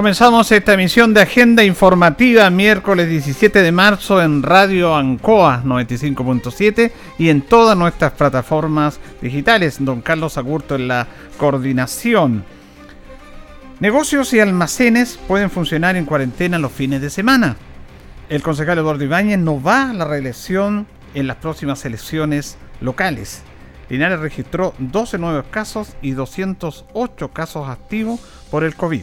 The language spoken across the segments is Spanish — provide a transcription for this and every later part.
Comenzamos esta emisión de Agenda Informativa miércoles 17 de marzo en Radio Ancoa 95.7 y en todas nuestras plataformas digitales. Don Carlos Agurto en la coordinación. Negocios y almacenes pueden funcionar en cuarentena los fines de semana. El concejal Eduardo Ibáñez no va a la reelección en las próximas elecciones locales. Linares registró 12 nuevos casos y 208 casos activos por el COVID.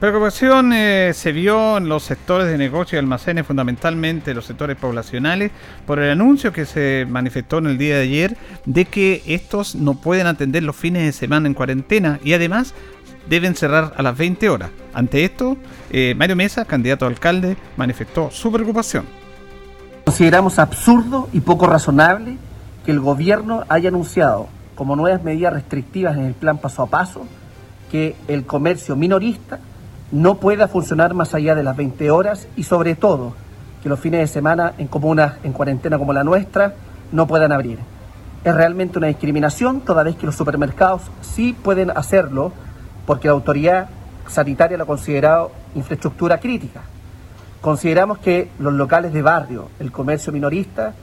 Preocupación eh, se vio en los sectores de negocio y almacenes, fundamentalmente los sectores poblacionales, por el anuncio que se manifestó en el día de ayer de que estos no pueden atender los fines de semana en cuarentena y además deben cerrar a las 20 horas. Ante esto, eh, Mario Mesa, candidato a alcalde, manifestó su preocupación. Consideramos absurdo y poco razonable que el gobierno haya anunciado como nuevas medidas restrictivas en el plan paso a paso que el comercio minorista no pueda funcionar más allá de las 20 horas y sobre todo que los fines de semana en comunas en cuarentena como la nuestra no puedan abrir. Es realmente una discriminación toda vez que los supermercados sí pueden hacerlo porque la autoridad sanitaria lo ha considerado infraestructura crítica. Consideramos que los locales de barrio, el comercio minorista,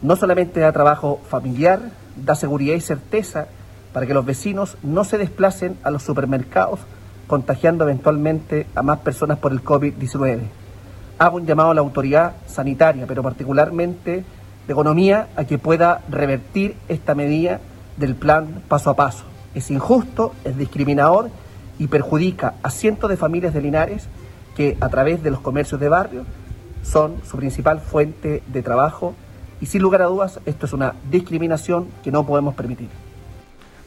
no solamente da trabajo familiar, da seguridad y certeza para que los vecinos no se desplacen a los supermercados contagiando eventualmente a más personas por el COVID-19. Hago un llamado a la autoridad sanitaria, pero particularmente de economía, a que pueda revertir esta medida del plan paso a paso. Es injusto, es discriminador y perjudica a cientos de familias de Linares que a través de los comercios de barrio son su principal fuente de trabajo y sin lugar a dudas esto es una discriminación que no podemos permitir.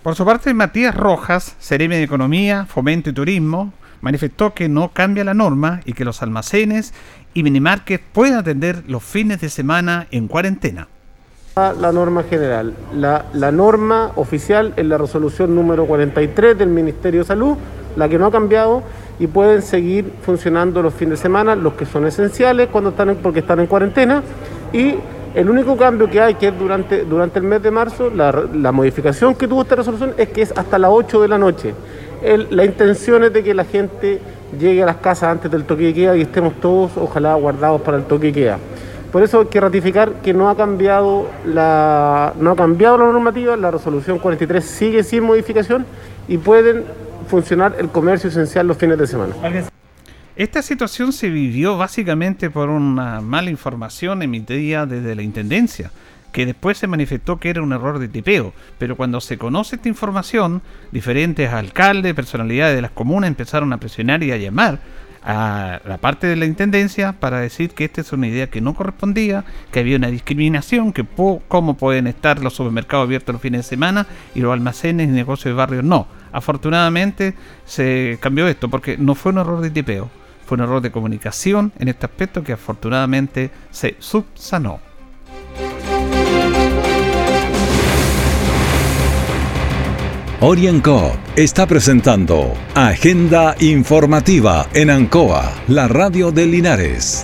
Por su parte, Matías Rojas, Cereme de Economía, Fomento y Turismo, manifestó que no cambia la norma y que los almacenes y minimarkets pueden atender los fines de semana en cuarentena. La norma general. La, la, norma oficial es la resolución número 43 del Ministerio de Salud, la que no ha cambiado y pueden seguir funcionando los fines de semana, los que son esenciales cuando están porque están en cuarentena y el único cambio que hay, que es durante, durante el mes de marzo, la, modificación que tuvo esta resolución es que es hasta las 8 de la noche. la intención es de que la gente llegue a las casas antes del toque de queda y estemos todos, ojalá, guardados para el toque de queda. Por eso hay que ratificar que no ha cambiado la, no ha cambiado la normativa, la resolución 43 sigue sin modificación y pueden funcionar el comercio esencial los fines de semana. Esta situación se vivió básicamente por una mala información emitida desde la Intendencia, que después se manifestó que era un error de tipeo, pero cuando se conoce esta información, diferentes alcaldes, personalidades de las comunas empezaron a presionar y a llamar a la parte de la Intendencia para decir que esta es una idea que no correspondía, que había una discriminación, que cómo pueden estar los supermercados abiertos los fines de semana y los almacenes y negocios de barrio no. Afortunadamente se cambió esto porque no fue un error de tipeo, un error de comunicación en este aspecto que afortunadamente se subsanó. Orienco está presentando Agenda Informativa en Ancoa, la radio de Linares.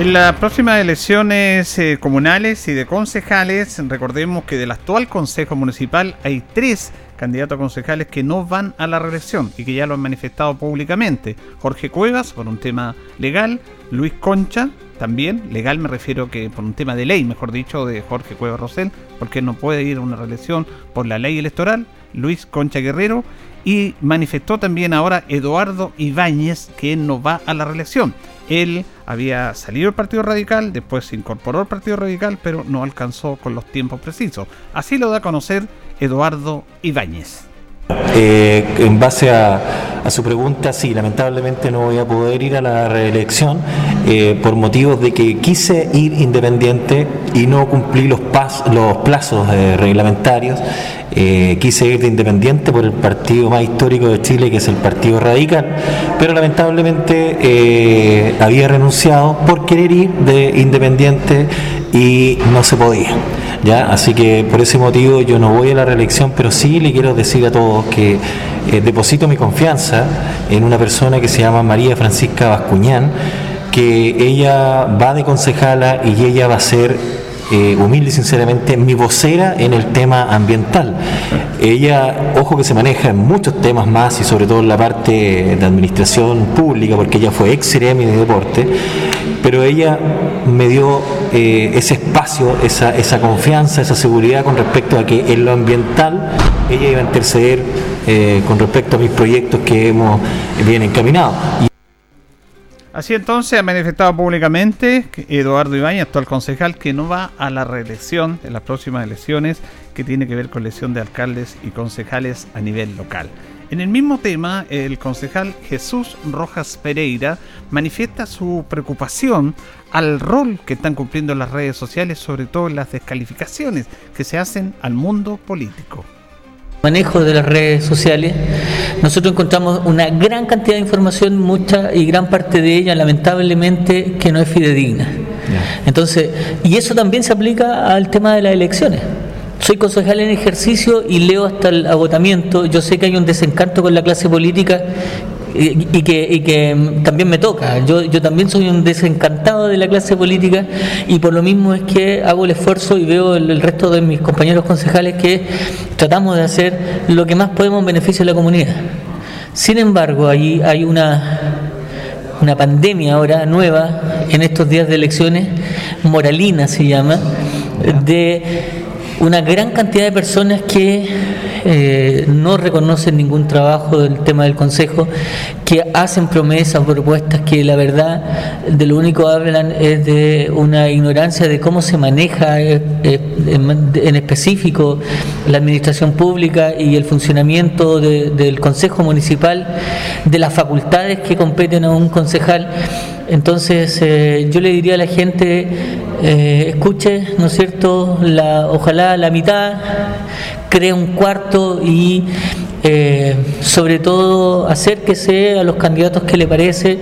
En las próximas elecciones eh, comunales y de concejales, recordemos que del actual Consejo Municipal hay tres candidatos a concejales que no van a la reelección y que ya lo han manifestado públicamente. Jorge Cuevas, por un tema legal, Luis Concha, también, legal me refiero que por un tema de ley, mejor dicho, de Jorge Cuevas Rosell, porque no puede ir a una reelección por la ley electoral, Luis Concha Guerrero, y manifestó también ahora Eduardo Ibáñez que no va a la reelección. Él había salido del Partido Radical, después se incorporó al Partido Radical, pero no alcanzó con los tiempos precisos. Así lo da a conocer Eduardo Ibáñez. Eh, en base a, su pregunta, sí, lamentablemente no voy a poder ir a la reelección eh, por motivos de que quise ir independiente y no cumplí los, los plazos eh, reglamentarios. quise ir de independiente por el partido más histórico de Chile, que es el Partido Radical, pero lamentablemente había renunciado por querer ir de independiente y no se podía. ¿ya? Así que por ese motivo yo no voy a la reelección, pero sí le quiero decir a todos que eh, deposito mi confianza en una persona que se llama María Francisca Bascuñán, que ella va de concejala y ella va a ser eh, humilde y sinceramente, mi vocera en el tema ambiental. Ella, ojo que se maneja en muchos temas más y sobre todo en la parte de administración pública, porque ella fue ex y de deporte, pero ella me dio eh, ese espacio, esa, confianza, esa seguridad con respecto a que en lo ambiental ella iba a interceder eh, con respecto a mis proyectos que hemos bien encaminado. Así entonces ha manifestado públicamente Eduardo Ibañez, actual concejal, que no va a la reelección en las próximas elecciones que tiene que ver con elección de alcaldes y concejales a nivel local. En el mismo tema, el concejal Jesús Rojas Pereira manifiesta su preocupación al rol que están cumpliendo las redes sociales, sobre todo en las descalificaciones que se hacen al mundo político manejo de las redes sociales, nosotros encontramos una gran cantidad de información, mucha y gran parte de ella lamentablemente que no es fidedigna. Entonces, y eso también se aplica al tema de las elecciones. Soy concejal en ejercicio y leo hasta el agotamiento. Yo sé que hay un desencanto con la clase política y, que, que, también me toca. Yo, yo también soy un desencantado de la clase política y por lo mismo es que hago el esfuerzo y veo el, resto de mis compañeros concejales que tratamos de hacer lo que más podemos en beneficio de la comunidad. Sin embargo, ahí hay una, una pandemia ahora nueva en estos días de elecciones, moralina se llama, de una gran cantidad de personas que eh, no reconocen ningún trabajo del tema del Consejo, que hacen promesas, propuestas que la verdad de lo único hablan es de una ignorancia de cómo se maneja eh, eh, en, específico la administración pública y el funcionamiento del Consejo Municipal, de las facultades que competen a un concejal. Entonces yo le diría a la gente, escuche, ¿no es cierto?, ojalá la mitad, cree un cuarto y eh, sobre todo acérquese a los candidatos que le parece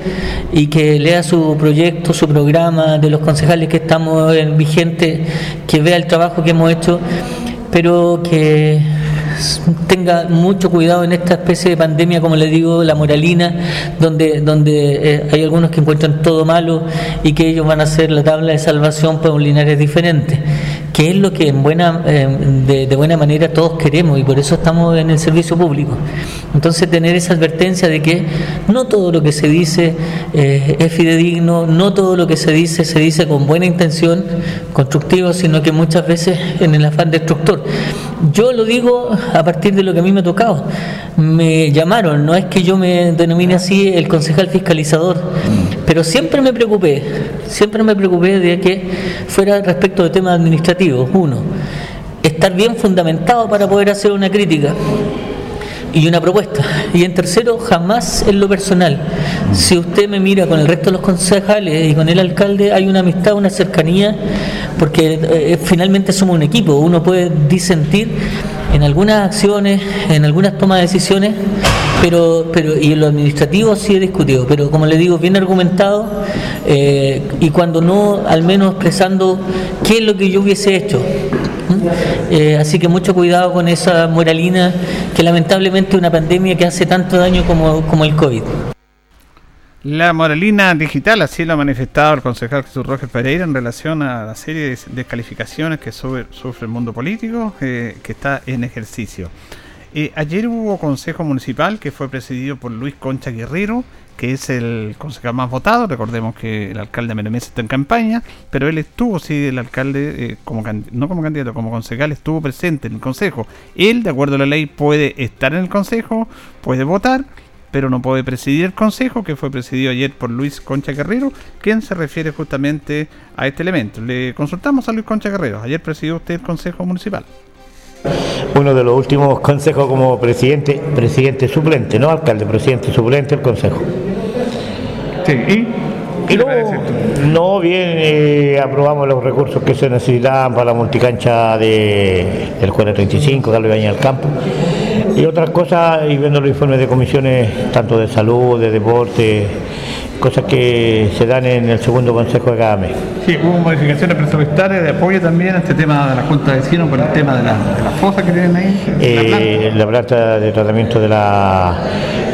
y que lea su proyecto, su programa de los concejales que estamos vigentes, que vea el trabajo que hemos hecho, pero que tenga mucho cuidado en esta especie de pandemia, como le digo, la moralina, donde, donde eh, hay algunos que encuentran todo malo y que ellos van a ser la tabla de salvación para un Linares diferente que es lo que en buena, eh, de, buena manera todos queremos y por eso estamos en el servicio público. Entonces tener esa advertencia de que no todo lo que se dice eh, es fidedigno, no todo lo que se dice se dice con buena intención, constructivo, sino que muchas veces en el afán destructor. Yo lo digo a partir de lo que a mí me ha tocado. Me llamaron, no es que yo me denomine así el concejal fiscalizador, pero siempre me preocupé, siempre me preocupé de que fuera respecto de temas administrativos. Uno, estar bien fundamentado para poder hacer una crítica y una propuesta. Y en tercero, jamás en lo personal. Si usted me mira con el resto de los concejales y con el alcalde, hay una amistad, una cercanía, porque eh, finalmente somos un equipo. Uno puede disentir en algunas acciones, en algunas tomas de decisiones, pero, pero y en lo administrativo sí he discutido, pero como le digo, bien argumentado eh, y cuando no, al menos expresando qué es lo que yo hubiese hecho. Eh, así que mucho cuidado con esa moralina que lamentablemente una pandemia que hace tanto daño como, como el COVID. La moralina digital, así lo ha manifestado el concejal Jesús Rojas Pereira en relación a la serie de descalificaciones que sufre el mundo político eh, que está en ejercicio. Eh, ayer hubo consejo municipal que fue presidido por Luis Concha Guerrero, que es el concejal más votado. Recordemos que el alcalde Menemés está en campaña, pero él estuvo, sí, el alcalde, eh, como no como candidato, como concejal, estuvo presente en el consejo. Él, de acuerdo a la ley, puede estar en el consejo, puede votar, pero no puede presidir el consejo, que fue presidido ayer por Luis Concha Guerrero, quien se refiere justamente a este elemento. Le consultamos a Luis Concha Guerrero. Ayer presidió usted el consejo municipal uno de los últimos consejos como presidente, presidente suplente, no alcalde, presidente suplente del consejo. Sí, ¿y? no, bien, eh, aprobamos los recursos que se necesitaban para la multicancha de, del jueves 35, darle baño al campo. Y otras cosas, y viendo los informes de comisiones, tanto de salud, de deporte, cosas que se dan en el segundo consejo de cada mes. Sí, hubo modificaciones presupuestarias de apoyo también a este tema de la Junta de Vecinos con el tema de, la, de que tienen ahí. Eh, la, planta. de tratamiento de la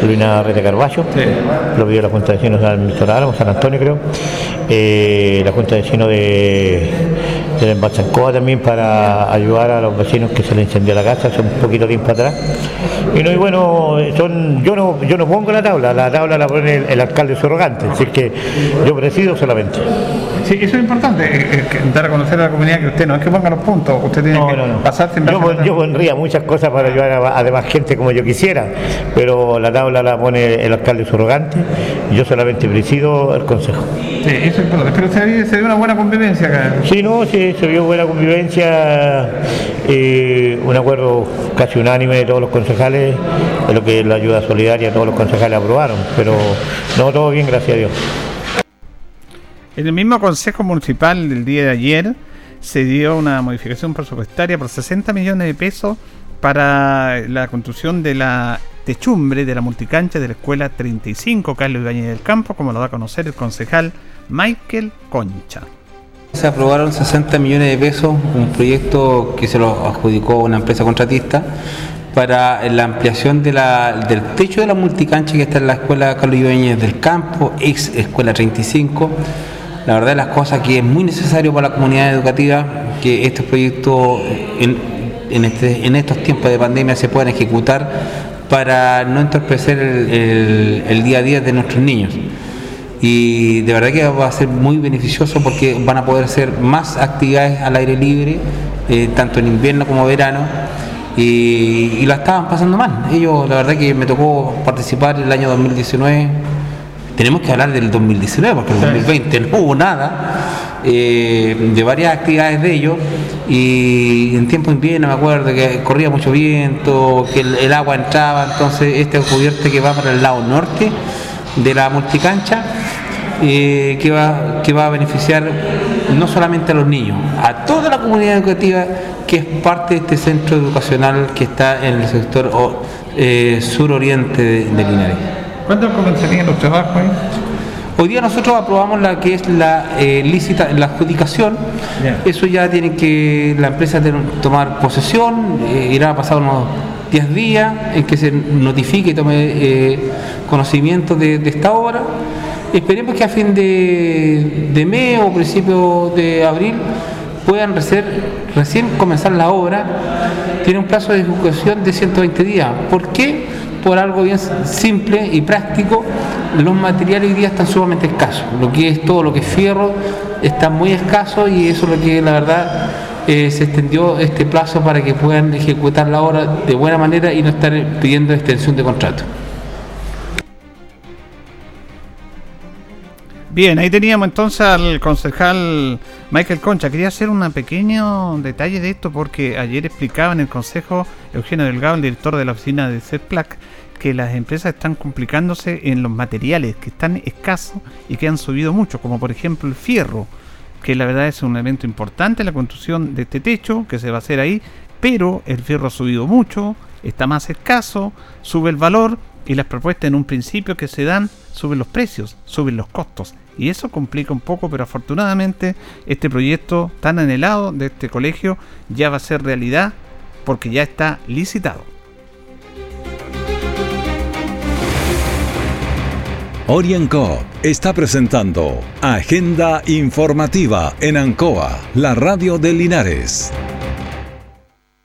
Luina Red de Carballo, lo vio la Junta de Vecinos Ministro San Antonio creo, eh, la Junta de Vecinos de, de Embalsancoa también para ayudar a los vecinos que se les incendió la casa hace un poquito tiempo atrás. Y, no, y bueno, son, yo no yo no pongo la tabla, la tabla la pone el, el alcalde surrogante, así que yo presido solamente. Sí, eso es importante, eh, eh, dar a conocer a la comunidad que usted no es que ponga los puntos, usted tiene que pasarse en yo, yo pondría muchas cosas para ayudar a, demás gente como yo quisiera, pero la tabla la pone el alcalde surrogante, yo solamente presido el consejo. Sí, eso es importante, pero se, se dio una buena convivencia acá. Sí, no, sí, se vio buena convivencia, eh, un acuerdo casi unánime de todos los concejales, de lo que la ayuda solidaria todos los concejales aprobaron, pero no, todo bien, gracias a Dios. En el mismo Consejo Municipal del día de ayer se dio una modificación presupuestaria por 60 millones de pesos para la construcción de la techumbre de la multicancha de la Escuela 35 Carlos Ibañez del Campo, como lo da a conocer el concejal Michael Concha. Se aprobaron 60 millones de pesos, un proyecto que se lo adjudicó una empresa contratista para la ampliación del techo de la multicancha que está en la Escuela Carlos Ibañez del Campo, ex Escuela 35 la verdad de las cosas que es muy necesario para la comunidad educativa que estos proyectos en, este, en estos tiempos de pandemia se puedan ejecutar para no entorpecer el, día a día de nuestros niños. Y de verdad que va a ser muy beneficioso porque van a poder hacer más actividades al aire libre, eh, tanto en invierno como verano, y, y estaban pasando mal. Ellos, la verdad que me tocó participar el año 2019 tenemos que hablar del 2019, porque en el 2020 no hubo nada, eh, de varias actividades de ellos, y en tiempo invierno me acuerdo que corría mucho viento, que el, agua entraba, entonces este cubierto que va para el lado norte de la multicancha, eh, que, va, que va a beneficiar no solamente a los niños, a toda la comunidad educativa que es parte de este centro educacional que está en el sector eh, suroriente de, de Linares. ¿Cuándo comenzarían los trabajos ahí? Hoy día nosotros aprobamos la que es la eh, lícita, la adjudicación. Eso ya tiene que la empresa tomar posesión, eh, irá a pasar unos 10 días en que se notifique y tome eh, conocimiento de, esta obra. Esperemos que a fin de, de mes o principio de abril puedan recién comenzar la obra. Tiene un plazo de ejecución de 120 días. ¿Por qué? Por algo bien simple y práctico, los materiales hoy día están sumamente escasos. Lo que es todo lo que es fierro está muy escaso y eso es lo que la verdad eh, se extendió este plazo para que puedan ejecutar la obra de buena manera y no estar pidiendo extensión de contrato. Bien, ahí teníamos entonces al concejal Michael Concha. Quería hacer un pequeño detalle de esto porque ayer explicaba en el consejo Eugenio Delgado, el director de la oficina de CEPLAC, que las empresas están complicándose en los materiales que están escasos y que han subido mucho, como por ejemplo el fierro, que la verdad es un elemento importante en la construcción de este techo que se va a hacer ahí, pero el fierro ha subido mucho, está más escaso, sube el valor y las propuestas en un principio que se dan suben los precios, suben los costos. Y eso complica un poco, pero afortunadamente este proyecto tan anhelado de este colegio ya va a ser realidad porque ya está licitado. Orienco está presentando Agenda Informativa en Ancoa, la radio de Linares.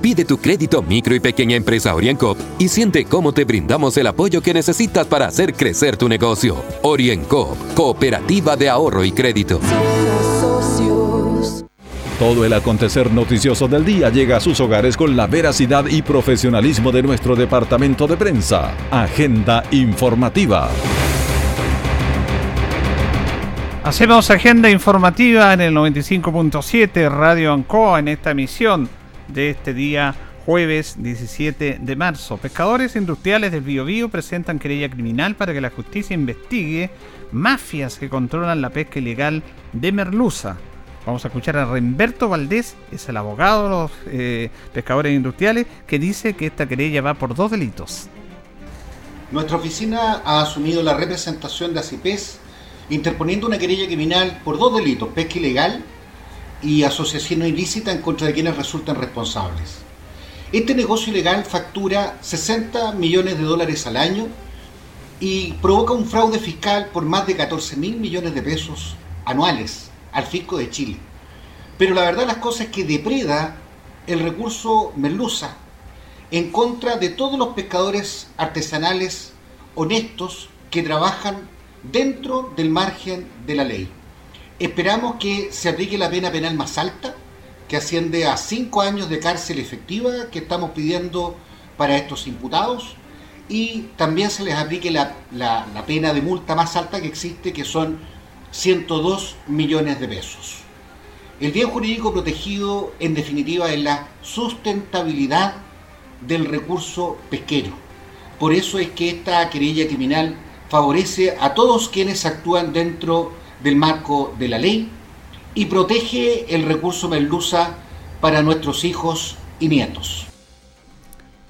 Pide tu crédito micro y pequeña empresa Orienco y siente cómo te brindamos el apoyo que necesitas para hacer crecer tu negocio. Orienco, cooperativa de ahorro y crédito. Todo el acontecer noticioso del día llega a sus hogares con la veracidad y profesionalismo de nuestro departamento de prensa. Agenda informativa. Hacemos agenda informativa en el 95.7 Radio Ancoa en esta emisión de este día jueves 17 de marzo. Pescadores industriales del Biobío presentan querella criminal para que la justicia investigue mafias que controlan la pesca ilegal de merluza. Vamos a escuchar a Remberto Valdés, es el abogado de los eh, pescadores industriales, que dice que esta querella va por dos delitos. Nuestra oficina ha asumido la representación de ACIPES interponiendo una querella criminal por dos delitos, pesca ilegal y asociación ilícita en contra de quienes resultan responsables. Este negocio ilegal factura 60 millones de dólares al año y provoca un fraude fiscal por más de 14 mil millones de pesos anuales al fisco de Chile. Pero la verdad las cosas es que depreda el recurso merluza en contra de todos los pescadores artesanales honestos que trabajan dentro del margen de la ley. Esperamos que se aplique la pena penal más alta, que asciende a cinco años de cárcel efectiva que estamos pidiendo para estos imputados, y también se les aplique la, pena de multa más alta que existe, que son 102 millones de pesos. El bien jurídico protegido, en definitiva, es la sustentabilidad del recurso pesquero. Por eso es que esta querella criminal favorece a todos quienes actúan dentro del marco de la ley y protege el recurso merluza para nuestros hijos y nietos.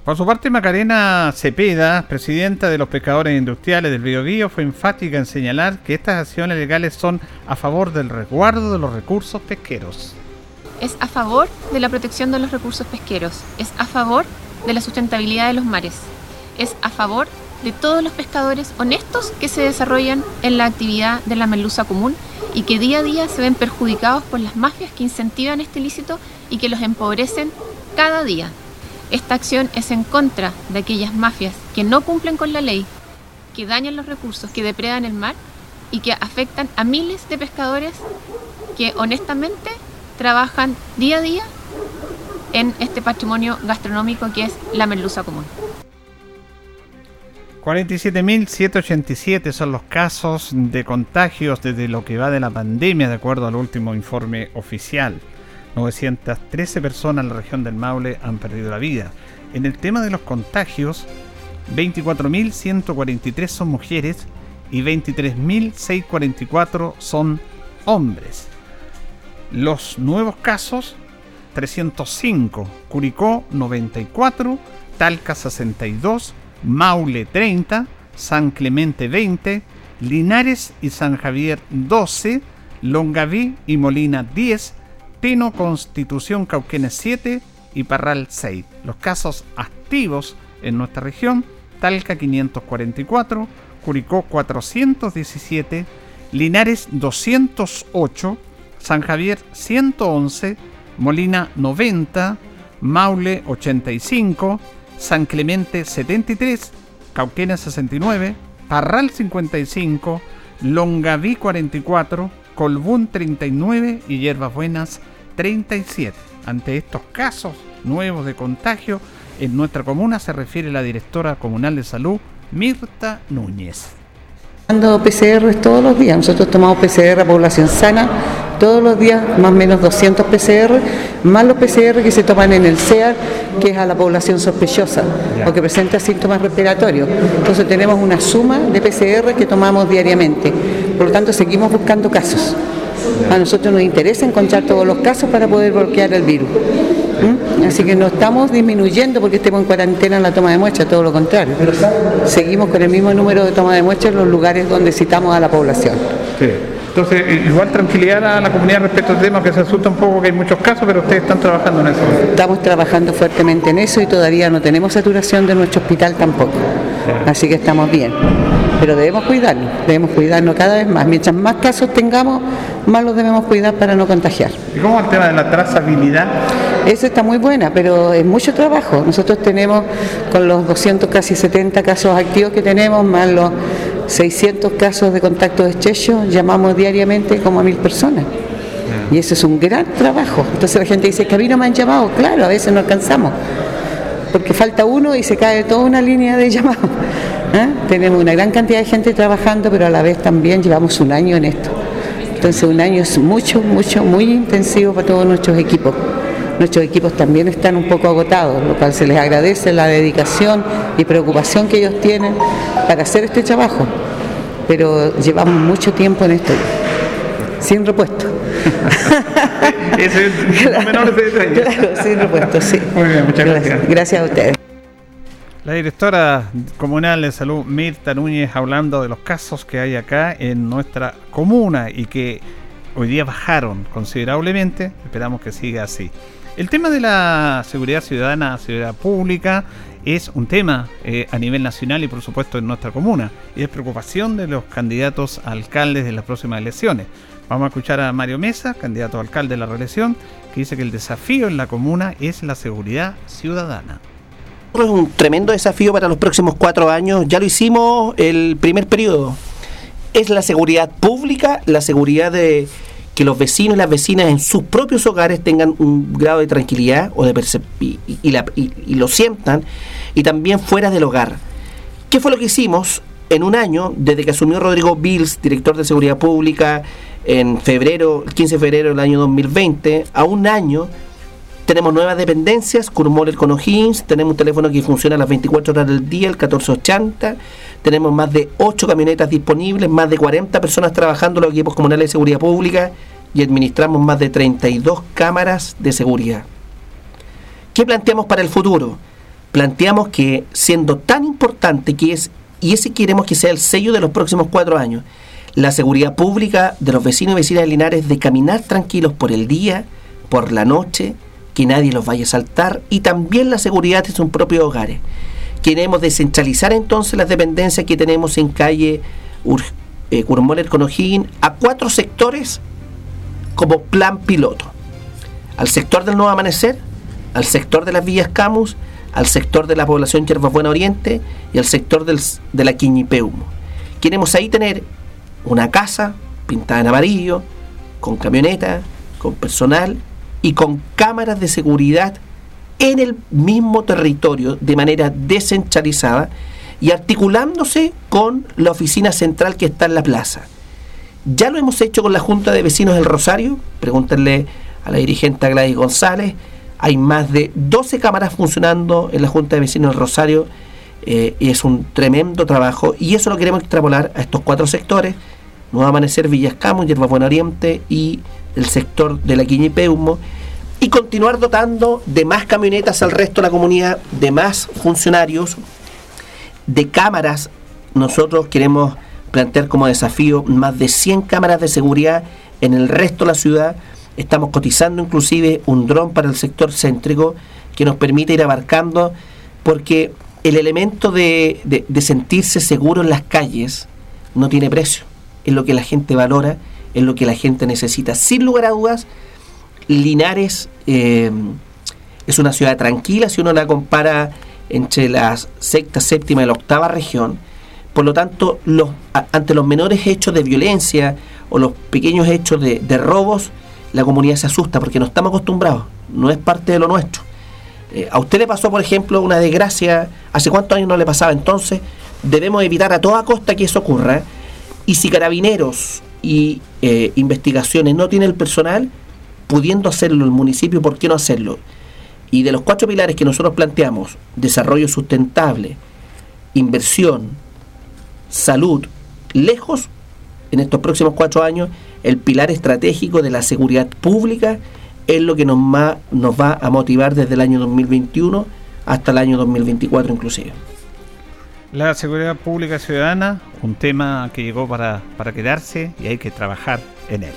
Por su parte, Macarena Cepeda, presidenta de los pescadores industriales del Biobío, fue enfática en señalar que estas acciones legales son a favor del resguardo de los recursos pesqueros. Es a favor de la protección de los recursos pesqueros, es a favor de la sustentabilidad de los mares, es a favor de todos los pescadores honestos que se desarrollan en la actividad de la merluza común y que día a día se ven perjudicados por las mafias que incentivan este ilícito y que los empobrecen cada día. Esta acción es en contra de aquellas mafias que no cumplen con la ley, que dañan los recursos, que depredan el mar y que afectan a miles de pescadores que honestamente trabajan día a día en este patrimonio gastronómico que es la merluza común. 47.787 son los casos de contagios desde lo que va de la pandemia, de acuerdo al último informe oficial. 913 personas en la región del Maule han perdido la vida. En el tema de los contagios, 24.143 son mujeres y 23.644 son hombres. Los nuevos casos, 305, Curicó 94, Talca 62, Maule 30, San Clemente 20, Linares y San Javier 12, Longaví y Molina 10, Pino Constitución Cauquenes 7 y Parral 6. Los casos activos en nuestra región, Talca 544, Curicó 417, Linares 208, San Javier 111, Molina 90, Maule 85, San Clemente 73 Cauquenes 69, Parral 55, Longaví 44, Colbún 39 y Hierbas Buenas 37. Ante estos casos nuevos de contagio en nuestra comuna se refiere la directora comunal de salud Mirta Núñez. Tomando PCR todos los días. Nosotros tomamos PCR a población sana todos los días, más o menos 200 PCR, más los PCR que se toman en el CEAR, que es a la población sospechosa o que presenta síntomas respiratorios. Entonces tenemos una suma de PCR que tomamos diariamente. Por lo tanto, seguimos buscando casos. A nosotros nos interesa encontrar todos los casos para poder bloquear el virus. ¿Mm? Así que no estamos disminuyendo porque estemos en cuarentena en la toma de muestras, todo lo contrario. Seguimos con el mismo número de toma de muestras en los lugares donde citamos a la población. Sí. Entonces, igual tranquilidad a la comunidad respecto al tema, que se asusta un poco que hay muchos casos, pero ustedes están trabajando en eso. Estamos trabajando fuertemente en eso y todavía no tenemos saturación de nuestro hospital tampoco. Así que estamos bien. Pero debemos cuidarnos, debemos cuidarnos cada vez más. Mientras más casos tengamos, más los debemos cuidar para no contagiar. ¿Y cómo el tema de la trazabilidad? Eso está muy buena, pero es mucho trabajo. Nosotros tenemos con los 200, casi 70 casos activos que tenemos, más los 600 casos de contacto estrecho, llamamos diariamente como a mil personas. Y eso es un gran trabajo. Entonces la gente dice que a mí no me han llamado. Claro, a veces no alcanzamos. Porque falta uno y se cae toda una línea de llamados. ¿Ah? Tenemos una gran cantidad de gente trabajando, pero a la vez también llevamos un año en esto. Entonces un año es mucho, mucho, muy intensivo para todos nuestros equipos. Nuestros equipos también están un poco agotados, lo cual se les agradece la dedicación y preocupación que ellos tienen para hacer este trabajo. Pero llevamos mucho tiempo en esto, sin repuesto. Ese es el menor detalle. Claro, sin repuesto, sí. Muy bien, muchas gracias. Gracias a ustedes. La directora comunal de salud Mirta Núñez hablando de los casos que hay acá en nuestra comuna y que hoy día bajaron considerablemente. Esperamos que siga así. El tema de la seguridad ciudadana, seguridad pública, es un tema eh, a nivel nacional y por supuesto en nuestra comuna. Y es preocupación de los candidatos a alcaldes de las próximas elecciones. Vamos a escuchar a Mario Mesa, candidato a alcalde de la reelección, que dice que el desafío en la comuna es la seguridad ciudadana. Es un tremendo desafío para los próximos cuatro años. Ya lo hicimos el primer periodo. Es la seguridad pública, la seguridad de que los vecinos y las vecinas en sus propios hogares tengan un grado de tranquilidad o de y, y, lo sientan, y también fuera del hogar. ¿Qué fue lo que hicimos en un año, desde que asumió Rodrigo Bills, director de Seguridad Pública, en febrero, el 15 de febrero del año 2020, a un año tenemos nuevas dependencias, Curmol con O'Higgins, tenemos un teléfono que funciona a las 24 horas del día, el 1480, tenemos más de 8 camionetas disponibles, más de 40 personas trabajando en los equipos comunales de seguridad pública y administramos más de 32 cámaras de seguridad. ¿Qué planteamos para el futuro? Planteamos que siendo tan importante que es, y ese queremos que sea el sello de los próximos cuatro años, la seguridad pública de los vecinos y vecinas de Linares de caminar tranquilos por el día, por la noche, que nadie los vaya a saltar y también la seguridad de sus propios hogares. Queremos descentralizar entonces las dependencias que tenemos en calle Ur eh, a cuatro sectores como plan piloto. Al sector del Nuevo Amanecer, al sector de las Villas Camus, al sector de la población Buena Oriente y al sector del, de la Quiñipeumo. Queremos ahí tener una casa pintada en amarillo, con camioneta, con personal y con cámaras de seguridad en el mismo territorio de manera descentralizada y articulándose con la oficina central que está en la plaza. Ya lo hemos hecho con la Junta de Vecinos del Rosario, pregúntenle a la dirigente Gladys González, hay más de 12 cámaras funcionando en la Junta de Vecinos del Rosario eh, y es un tremendo trabajo y eso lo queremos extrapolar a estos cuatro sectores, Nuevo Amanecer, Villas Camus, Yerba Buena Oriente y el sector de la Quiñipeumo y continuar dotando de más camionetas al resto de la comunidad, de más funcionarios, de cámaras. Nosotros queremos plantear como desafío más de 100 cámaras de seguridad en el resto de la ciudad. Estamos cotizando inclusive un dron para el sector céntrico que nos permite ir abarcando, porque el elemento de, de sentirse seguro en las calles no tiene precio. Es lo que la gente valora es lo que la gente necesita. Sin lugar a dudas, Linares eh, es una ciudad tranquila si uno la compara entre la sexta, séptima y la octava región. Por lo tanto, ante los menores hechos de violencia o los pequeños hechos de, robos, la comunidad se asusta porque no estamos acostumbrados, no es parte de lo nuestro. Eh, a usted le pasó, por ejemplo, una desgracia, ¿hace cuántos años no le pasaba entonces? Debemos evitar a toda costa que eso ocurra. Y si carabineros y eh, investigaciones no tienen el personal, pudiendo hacerlo el municipio, ¿por qué no hacerlo? Y de los cuatro pilares que nosotros planteamos, desarrollo sustentable, inversión, salud, lejos, en estos próximos cuatro años, el pilar estratégico de la seguridad pública es lo que nos, nos va a motivar desde el año 2021 hasta el año 2024 inclusive. La seguridad pública ciudadana, un tema que llegó para, para quedarse y hay que trabajar en él.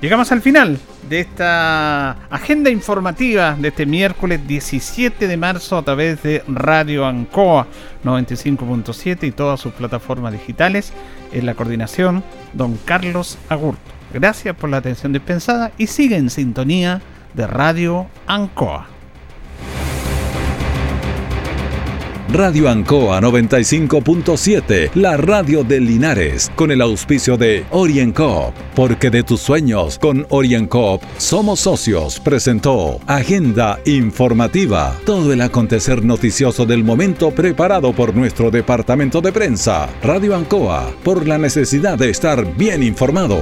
Llegamos al final de esta agenda informativa de este miércoles 17 de marzo a través de Radio Ancoa 95.7 y todas sus plataformas digitales. En la coordinación, don Carlos Agurto. Gracias por la atención dispensada y sigue en sintonía de Radio Ancoa. Radio Ancoa 95.7, la radio de Linares, con el auspicio de OrienCoop, porque de tus sueños con OrienCoop somos socios, presentó Agenda Informativa, todo el acontecer noticioso del momento preparado por nuestro departamento de prensa, Radio Ancoa, por la necesidad de estar bien informado.